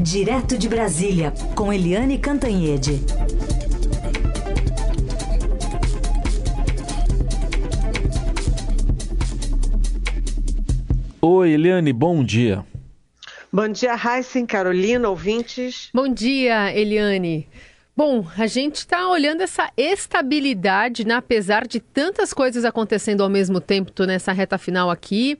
Direto de Brasília, com Eliane Cantanhede. Oi, Eliane, bom dia. Bom dia, Heisen, Carolina, ouvintes. Bom dia, Eliane. Bom, a gente está olhando essa estabilidade, né? apesar de tantas coisas acontecendo ao mesmo tempo nessa reta final aqui.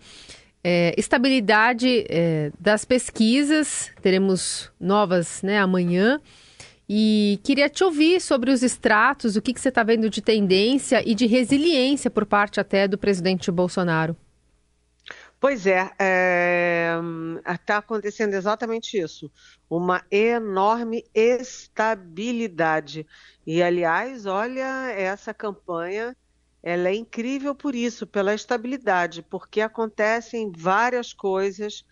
É, estabilidade é, das pesquisas, teremos novas né, amanhã. E queria te ouvir sobre os extratos, o que, que você está vendo de tendência e de resiliência por parte até do presidente Bolsonaro. Pois é, está é, tá acontecendo exatamente isso. Uma enorme estabilidade. E, aliás, olha, essa campanha ela é incrível por isso, pela estabilidade, porque acontecem várias coisas,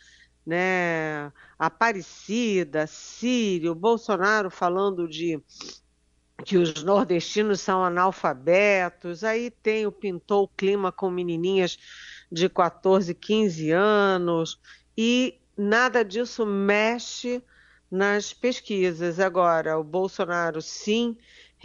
né? Aparecida, Sírio, Bolsonaro falando de que os nordestinos são analfabetos, aí tem o pintou o clima com menininhas de 14, 15 anos, e nada disso mexe nas pesquisas. Agora, o Bolsonaro, sim,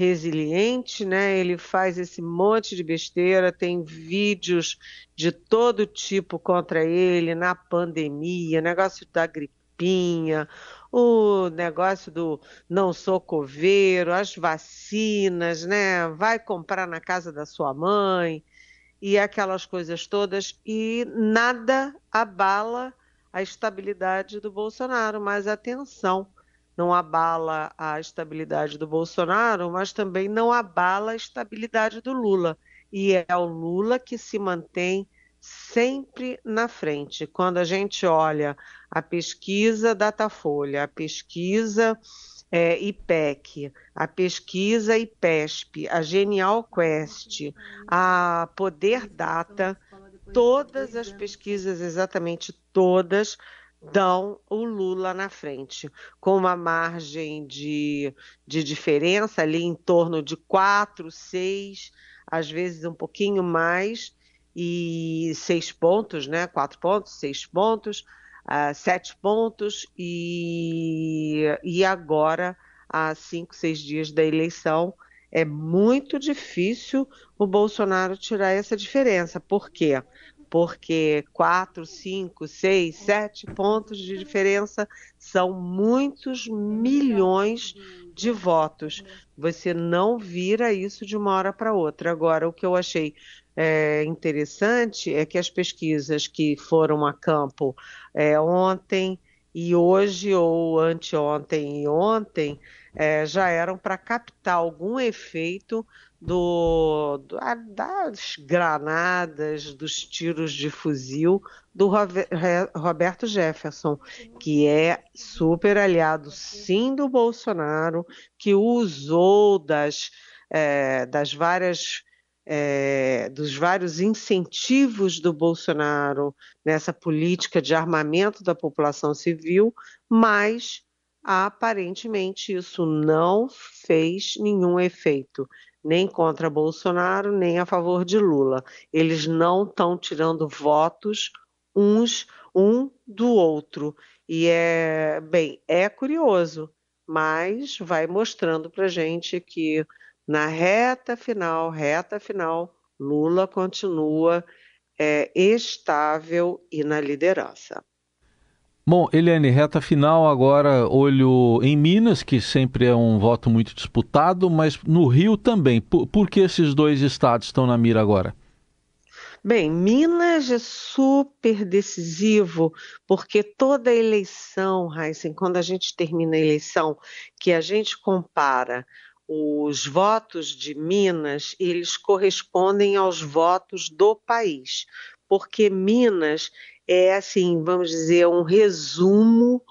resiliente, né? Ele faz esse monte de besteira, tem vídeos de todo tipo contra ele na pandemia, negócio da gripinha, o negócio do não sou coveiro, as vacinas, né? Vai comprar na casa da sua mãe e aquelas coisas todas, e nada abala a estabilidade do Bolsonaro. Mas atenção, não abala a estabilidade do Bolsonaro, mas também não abala a estabilidade do Lula. E é o Lula que se mantém sempre na frente. Quando a gente olha a pesquisa Datafolha, a pesquisa é, IPEC, a pesquisa IPESP, a Genial Quest, a Poder Data, todas as pesquisas, exatamente todas, dão o Lula na frente, com uma margem de, de diferença ali em torno de 4, 6, às vezes um pouquinho mais, e seis pontos, né? Quatro pontos, seis pontos, uh, sete pontos e, e agora, há cinco, seis dias da eleição, é muito difícil o Bolsonaro tirar essa diferença. Por quê? Quatro, cinco, seis, sete pontos de diferença são muitos milhões de votos. Você não vira isso de uma hora para outra. Agora, o que eu achei é, interessante é que as pesquisas que foram a campo é, ontem e hoje, ou anteontem e ontem, é, já eram para captar algum efeito do, do, das granadas, dos tiros de fuzil do Roberto Jefferson, que é super aliado, sim, do Bolsonaro, que usou das, é, das várias é, dos vários incentivos do Bolsonaro nessa política de armamento da população civil, mas aparentemente isso não fez nenhum efeito, nem contra Bolsonaro, nem a favor de Lula. Eles não estão tirando votos uns um do outro. E é, bem, é curioso, mas vai mostrando para gente que na reta final, reta final, Lula continua é, estável e na liderança. Bom, Eliane, reta final agora, olho em Minas, que sempre é um voto muito disputado, mas no Rio também. Por, por que esses dois estados estão na mira agora? Bem, Minas é super decisivo, porque toda eleição, Heisen, quando a gente termina a eleição, que a gente compara os votos de Minas, eles correspondem aos votos do país, porque Minas é assim, vamos dizer, um resumo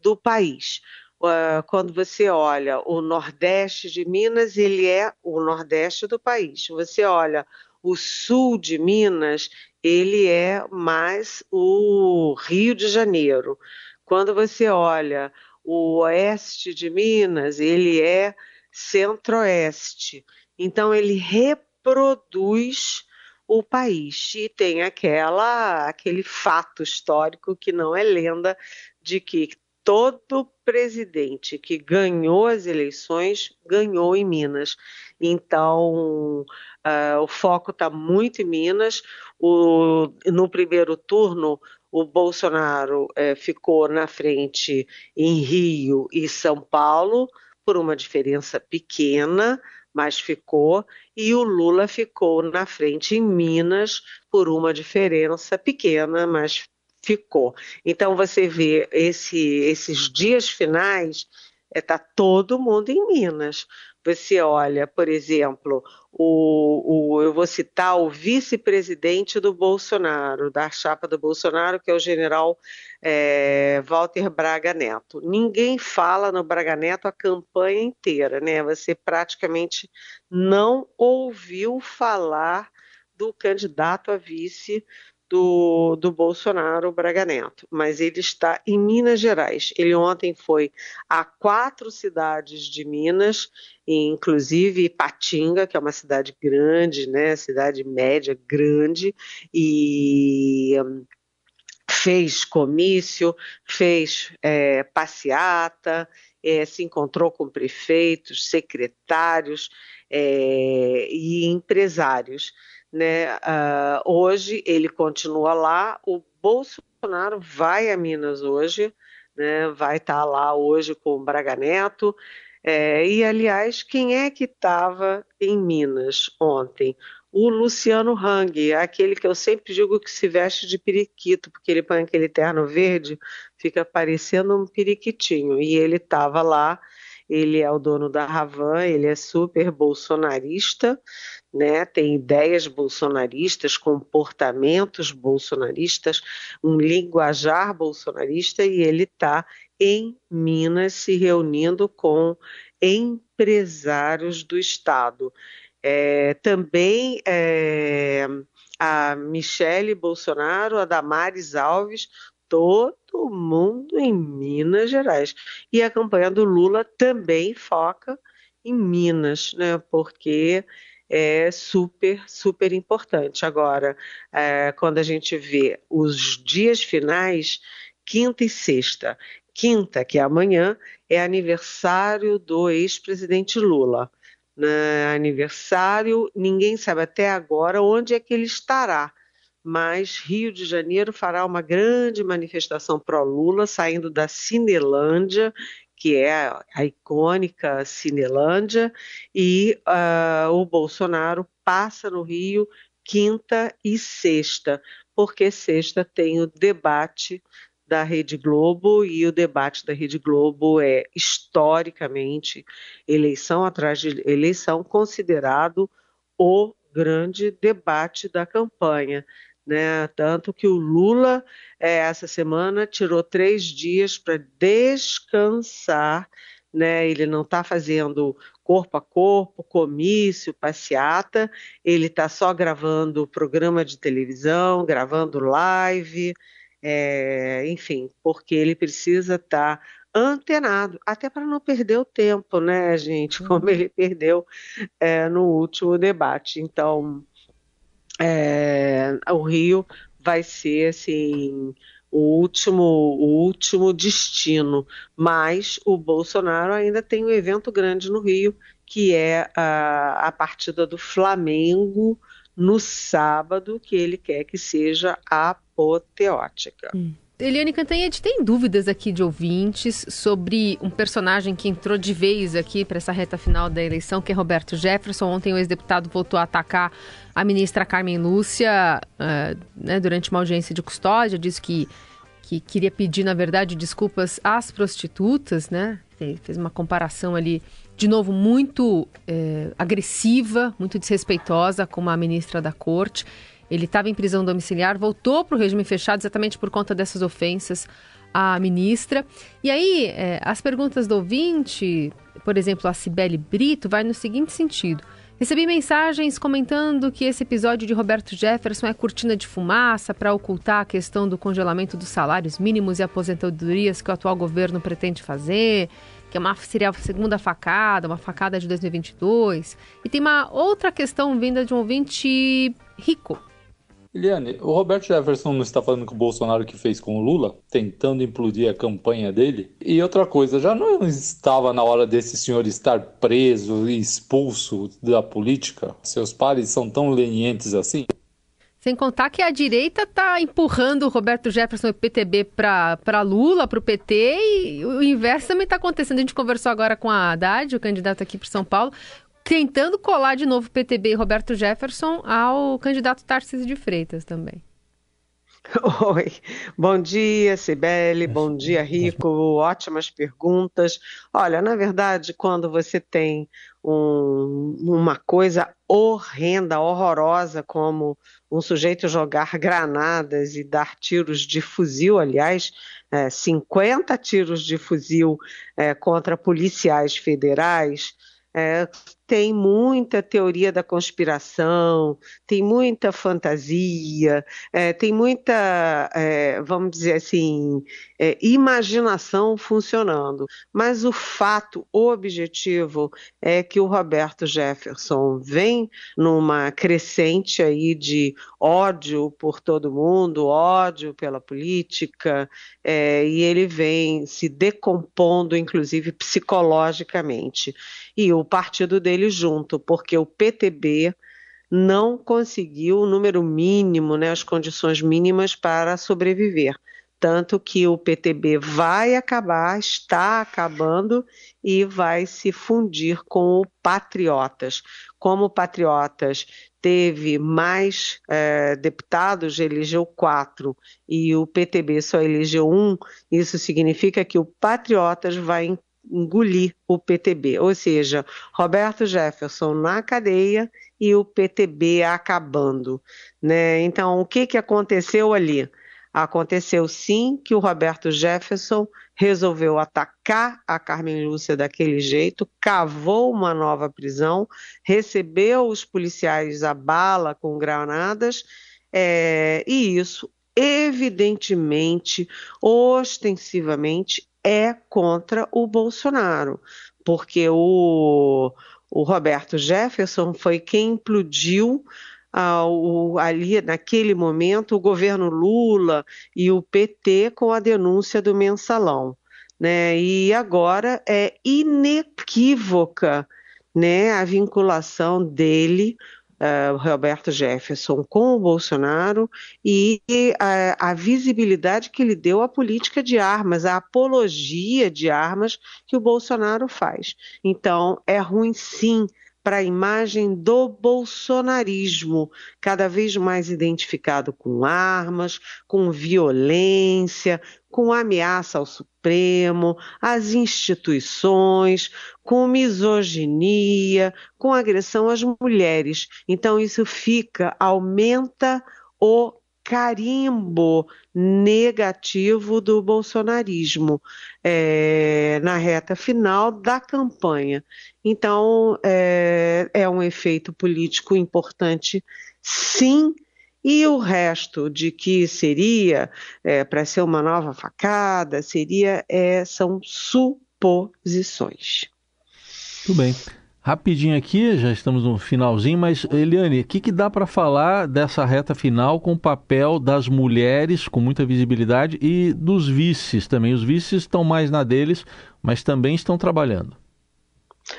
do país. Uh, quando você olha o Nordeste de Minas, ele é o Nordeste do país. Você olha o Sul de Minas, ele é mais o Rio de Janeiro. Quando você olha o Oeste de Minas, ele é centro-oeste. Então ele reproduz o país e tem aquela aquele fato histórico que não é lenda de que todo presidente que ganhou as eleições ganhou em Minas. Então, uh, o foco está muito em Minas. O, no primeiro turno, o Bolsonaro eh, ficou na frente em Rio e São Paulo, por uma diferença pequena, mas ficou, e o Lula ficou na frente em Minas por uma diferença pequena, mas ficou. Então você vê esse, esses dias finais, está é, todo mundo em Minas. Você olha, por exemplo, o, o eu vou citar o vice-presidente do Bolsonaro, da chapa do Bolsonaro, que é o general é, Walter Braga Neto. Ninguém fala no Braga Neto a campanha inteira, né? Você praticamente não ouviu falar do candidato a vice do, do Bolsonaro, Braga Neto, mas ele está em Minas Gerais. Ele ontem foi a quatro cidades de Minas, inclusive Patinga, que é uma cidade grande, né, cidade média grande, e hum, fez comício, fez é, passeata, é, se encontrou com prefeitos, secretários é, e empresários. Né? Uh, hoje ele continua lá, o Bolsonaro vai a Minas hoje, né? vai estar tá lá hoje com o Braga Neto. É, e, aliás, quem é que estava em Minas ontem? O Luciano Hang, aquele que eu sempre digo que se veste de periquito, porque ele põe aquele terno verde, fica parecendo um periquitinho. E ele estava lá, ele é o dono da Ravan, ele é super bolsonarista, né, tem ideias bolsonaristas, comportamentos bolsonaristas, um linguajar bolsonarista e ele está em Minas se reunindo com empresários do Estado. É, também é, a Michele Bolsonaro, a Damares Alves, todo mundo em Minas Gerais. E a campanha do Lula também foca em Minas, né? Porque é super, super importante. Agora, é, quando a gente vê os dias finais, quinta e sexta. Quinta, que é amanhã, é aniversário do ex-presidente Lula. Né? Aniversário, ninguém sabe até agora onde é que ele estará mas Rio de Janeiro fará uma grande manifestação pró-Lula, saindo da Cinelândia, que é a icônica Cinelândia, e uh, o Bolsonaro passa no Rio quinta e sexta, porque sexta tem o debate da Rede Globo e o debate da Rede Globo é historicamente eleição atrás de eleição considerado o grande debate da campanha né? Tanto que o Lula, é, essa semana, tirou três dias para descansar, né? Ele não está fazendo corpo a corpo, comício, passeata, ele está só gravando programa de televisão, gravando live, é, enfim, porque ele precisa estar tá antenado, até para não perder o tempo, né, gente? Como uhum. ele perdeu é, no último debate. Então, é, o Rio vai ser assim o último, o último destino. Mas o Bolsonaro ainda tem um evento grande no Rio, que é a, a partida do Flamengo no sábado, que ele quer que seja apoteótica. Hum. Eliane Cantanhede, tem dúvidas aqui de ouvintes sobre um personagem que entrou de vez aqui para essa reta final da eleição, que é Roberto Jefferson. Ontem o ex-deputado voltou a atacar a ministra Carmen Lúcia uh, né, durante uma audiência de custódia, disse que, que queria pedir, na verdade, desculpas às prostitutas, né? Fez uma comparação ali, de novo, muito eh, agressiva, muito desrespeitosa com a ministra da corte. Ele estava em prisão domiciliar, voltou para o regime fechado exatamente por conta dessas ofensas à ministra. E aí, é, as perguntas do ouvinte, por exemplo, a Cibele Brito, vai no seguinte sentido. Recebi mensagens comentando que esse episódio de Roberto Jefferson é cortina de fumaça para ocultar a questão do congelamento dos salários mínimos e aposentadorias que o atual governo pretende fazer, que é uma, seria a segunda facada, uma facada de 2022. E tem uma outra questão vinda de um ouvinte rico, Eliane, o Roberto Jefferson não está falando com o Bolsonaro que fez com o Lula, tentando implodir a campanha dele? E outra coisa, já não estava na hora desse senhor estar preso e expulso da política? Seus pares são tão lenientes assim? Sem contar que a direita está empurrando o Roberto Jefferson e o PTB para Lula, para o PT, e o inverso também está acontecendo. A gente conversou agora com a Haddad, o candidato aqui para São Paulo, tentando colar de novo PTB e Roberto Jefferson ao candidato Tarcísio de Freitas também. Oi, bom dia, Sibeli, bom dia, Rico, ótimas perguntas. Olha, na verdade, quando você tem um, uma coisa horrenda, horrorosa, como um sujeito jogar granadas e dar tiros de fuzil, aliás, é, 50 tiros de fuzil é, contra policiais federais, é, tem muita teoria da conspiração, tem muita fantasia, é, tem muita, é, vamos dizer assim, é, imaginação funcionando. Mas o fato objetivo é que o Roberto Jefferson vem numa crescente aí de ódio por todo mundo, ódio pela política, é, e ele vem se decompondo, inclusive psicologicamente. E o partido dele ele junto, porque o PTB não conseguiu o número mínimo, né, as condições mínimas para sobreviver. Tanto que o PTB vai acabar, está acabando e vai se fundir com o Patriotas. Como o Patriotas teve mais é, deputados, elegeu quatro, e o PTB só elegeu um, isso significa que o Patriotas vai engolir o PTB, ou seja, Roberto Jefferson na cadeia e o PTB acabando, né? Então, o que que aconteceu ali? Aconteceu sim que o Roberto Jefferson resolveu atacar a Carmen Lúcia daquele jeito, cavou uma nova prisão, recebeu os policiais a bala com granadas, é, e isso evidentemente, ostensivamente, é contra o Bolsonaro, porque o, o Roberto Jefferson foi quem implodiu uh, ali naquele momento o governo Lula e o PT com a denúncia do mensalão. Né? E agora é inequívoca né, a vinculação dele uh, Roberto Jefferson com o Bolsonaro e a, a, visibilidade que ele deu à política de armas, à apologia de armas que o Bolsonaro faz. Então, é ruim sim para a imagem do bolsonarismo, cada vez mais identificado com armas, com violência, com ameaça ao Supremo, às instituições, com misoginia, com agressão às mulheres. Então, isso fica, aumenta o carimbo negativo do bolsonarismo é, na reta final da campanha. Então, é, é um efeito político importante, sim. E o resto de que seria é, para ser uma nova facada, seria é, são suposições. Tudo bem. Rapidinho aqui, já estamos no finalzinho, mas Eliane, o que, que dá para falar dessa reta final com o papel das mulheres com muita visibilidade e dos vices também? Os vices estão mais na deles, mas também estão trabalhando.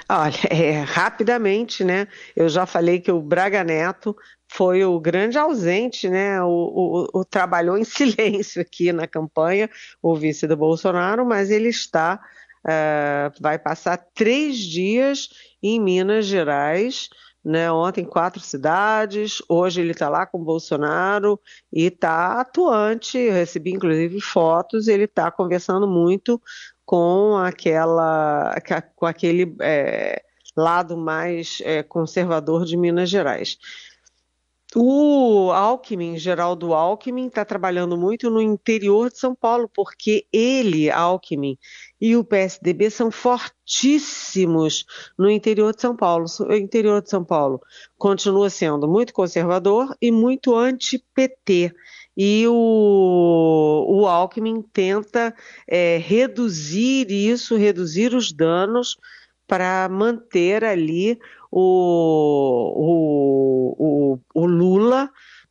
Olha, é, rapidamente, né? Eu já falei que o Braga Neto foi o grande ausente, né? O, o, o, trabalhou em silêncio aqui na campanha, o vice do Bolsonaro, mas ele está, uh, vai passar três dias em Minas Gerais. Né, ontem quatro cidades, hoje ele está lá com Bolsonaro e está atuante. Eu recebi inclusive fotos, ele está conversando muito com aquela, com aquele é, lado mais é, conservador de Minas Gerais. O Alckmin, Geraldo Alckmin, está trabalhando muito no interior de São Paulo, porque ele, Alckmin, e o PSDB são fortíssimos no interior de São Paulo. O interior de São Paulo continua sendo muito conservador e muito anti-PT. E o, o Alckmin tenta é, reduzir isso, reduzir os danos para manter ali o, o, o, o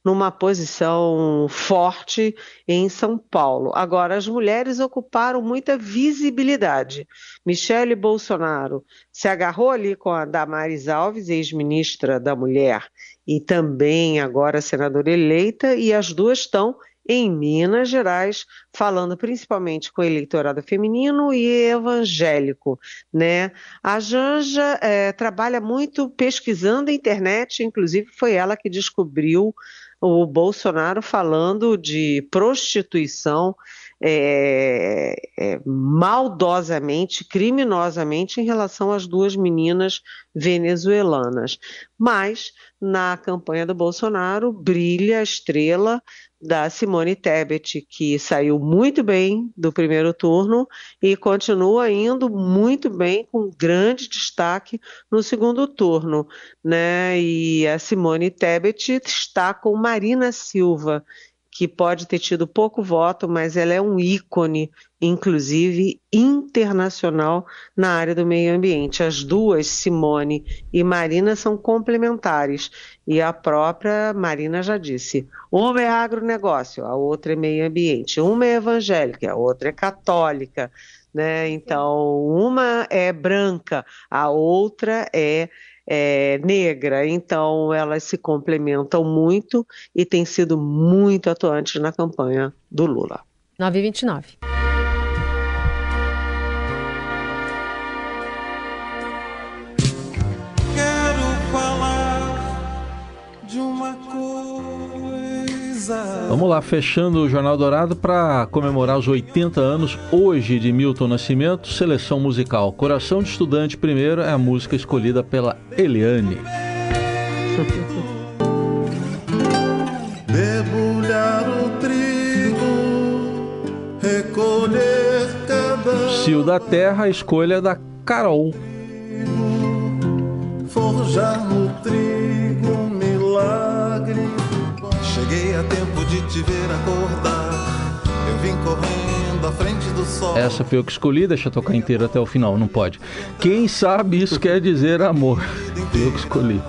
Numa posição forte em São Paulo. Agora, as mulheres ocuparam muita visibilidade. Michele Bolsonaro se agarrou ali com a Damares Alves, ex-ministra da Mulher, e também agora senadora eleita, e as duas estão em Minas Gerais, falando principalmente com o eleitorado feminino e evangélico, né? A Janja é, trabalha muito pesquisando a internet, inclusive foi ela que descobriu o Bolsonaro falando de prostituição é, é, maldosamente, criminosamente em relação às duas meninas venezuelanas. Mas na campanha do Bolsonaro brilha a estrela da Simone Tebet, que saiu muito bem do primeiro turno e continua indo muito bem, com grande destaque no segundo turno. Né? E a Simone Tebet está com Marina Silva, que pode ter tido pouco voto, mas ela é um ícone, inclusive internacional, na área do meio ambiente. As duas, Simone e Marina, são complementares. E a própria Marina já disse: uma é agronegócio, a outra é meio ambiente. Uma é evangélica, a outra é católica. Né? Então, uma é branca, a outra é é, negra, então elas se complementam muito e têm sido muito atuantes na campanha do Lula. 929. Vamos lá, fechando o Jornal Dourado para comemorar os 80 anos hoje de Milton Nascimento, seleção musical. Coração de Estudante primeiro é a música escolhida pela Eliane. Debulhar o trigo, recolher cada. Cio da Terra, a escolha da Carol. Forjar no trigo milagre. Cheguei a tempo de te ver acordar. Eu vim correndo à frente do sol. Essa foi eu que escolhi, deixa eu tocar inteira até o final, não pode. Quem sabe isso quer dizer amor? Foi eu que escolhi.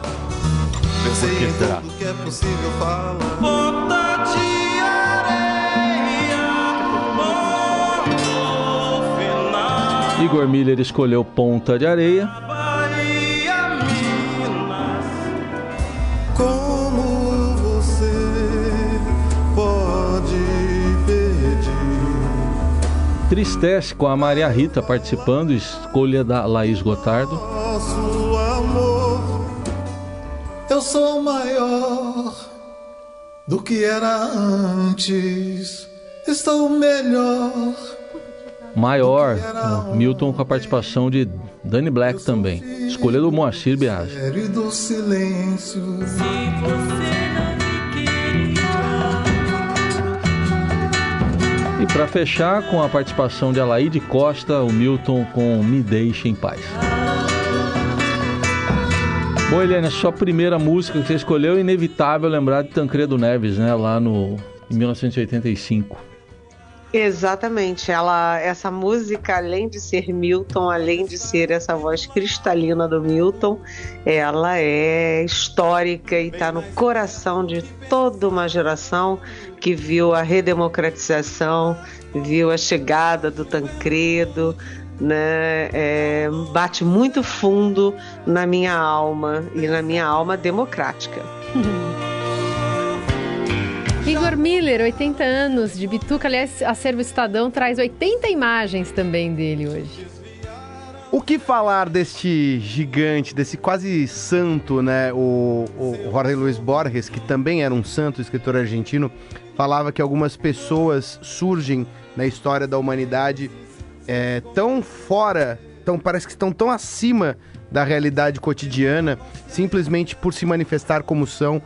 Pensei em tudo que é possível falar. Ponta de areia, Igor Miller escolheu Ponta de Areia. Tristece com a Maria Rita participando, escolha da Laís Gotardo. Nosso amor, eu sou maior do que era antes, estou melhor. Maior, Milton com a participação de Danny Black também. Escolha do Moacir Biagi. Do silêncio. Se você para fechar, com a participação de Alaide Costa, o Milton com Me Deixe em Paz. Bom, Eliane, a sua primeira música que você escolheu é inevitável lembrar de Tancredo Neves, né? Lá no, em 1985. Exatamente. Ela, essa música, além de ser Milton, além de ser essa voz cristalina do Milton, ela é histórica e está no coração de toda uma geração que viu a redemocratização, viu a chegada do Tancredo, né, é, bate muito fundo na minha alma e na minha alma democrática. Igor Miller, 80 anos de Bituca. Aliás, Acervo Estadão traz 80 imagens também dele hoje. O que falar deste gigante, desse quase santo, né? O, o Jorge Luiz Borges, que também era um santo, escritor argentino, falava que algumas pessoas surgem na história da humanidade é, tão fora, tão, parece que estão tão acima da realidade cotidiana, simplesmente por se manifestar como são,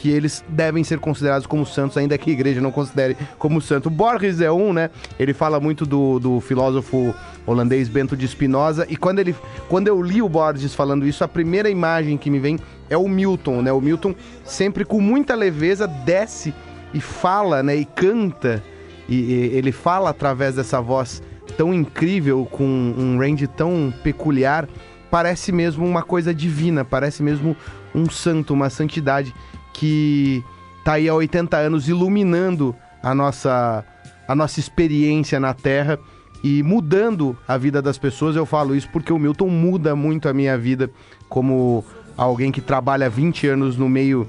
que eles devem ser considerados como santos, ainda que a igreja não considere como santo. Borges é um, né? Ele fala muito do, do filósofo holandês Bento de Spinoza, e quando, ele, quando eu li o Borges falando isso, a primeira imagem que me vem é o Milton, né? O Milton sempre com muita leveza desce e fala, né, e canta, e, e, ele fala através dessa voz tão incrível, com um range tão peculiar, parece mesmo uma coisa divina, parece mesmo um santo, uma santidade que tá aí há 80 anos iluminando a nossa, a nossa experiência na Terra e mudando a vida das pessoas. Eu falo isso porque o Milton muda muito a minha vida como alguém que trabalha 20 anos no meio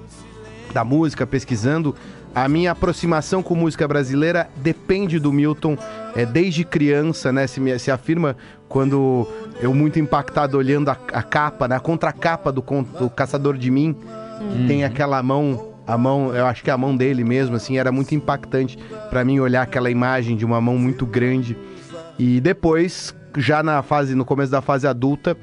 da música, pesquisando. A minha aproximação com música brasileira depende do Milton é, desde criança, né? Se, me, se afirma quando eu muito impactado olhando a, a capa, né? A contracapa do, do Caçador de Mim, uhum. tem aquela mão a mão, eu acho que a mão dele mesmo, assim, era muito impactante para mim olhar aquela imagem de uma mão muito grande. E depois, já na fase, no começo da fase adulta,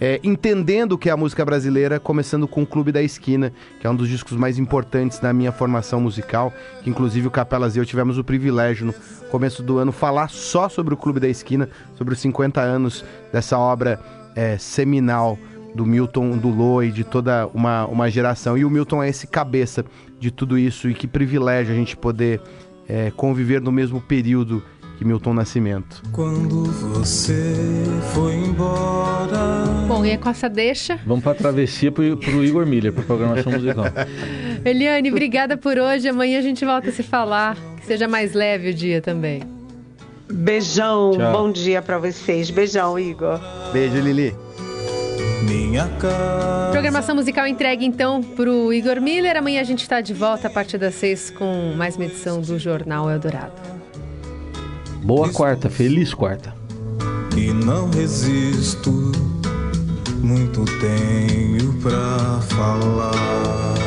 é, entendendo o que é a música brasileira, começando com o Clube da Esquina, que é um dos discos mais importantes na minha formação musical, que inclusive o Capelas e eu tivemos o privilégio no começo do ano falar só sobre o Clube da Esquina, sobre os 50 anos dessa obra é, seminal do Milton, do Loi, de toda uma, uma geração. E o Milton é esse cabeça de tudo isso e que privilégio a gente poder é, conviver no mesmo período que Milton Nascimento. Quando você foi embora. Bom, e é com essa deixa. Vamos para a travessia para o Igor Miller, para programação musical. Eliane, obrigada por hoje. Amanhã a gente volta a se falar. Que seja mais leve o dia também. Beijão, Tchau. bom dia para vocês. Beijão, Igor. Beijo, Lili. Minha casa. Programação musical entregue então pro Igor Miller. Amanhã a gente está de volta a partir das seis com mais uma edição do Jornal Eldorado. Boa quarta, feliz quarta. E não resisto, muito tenho pra falar.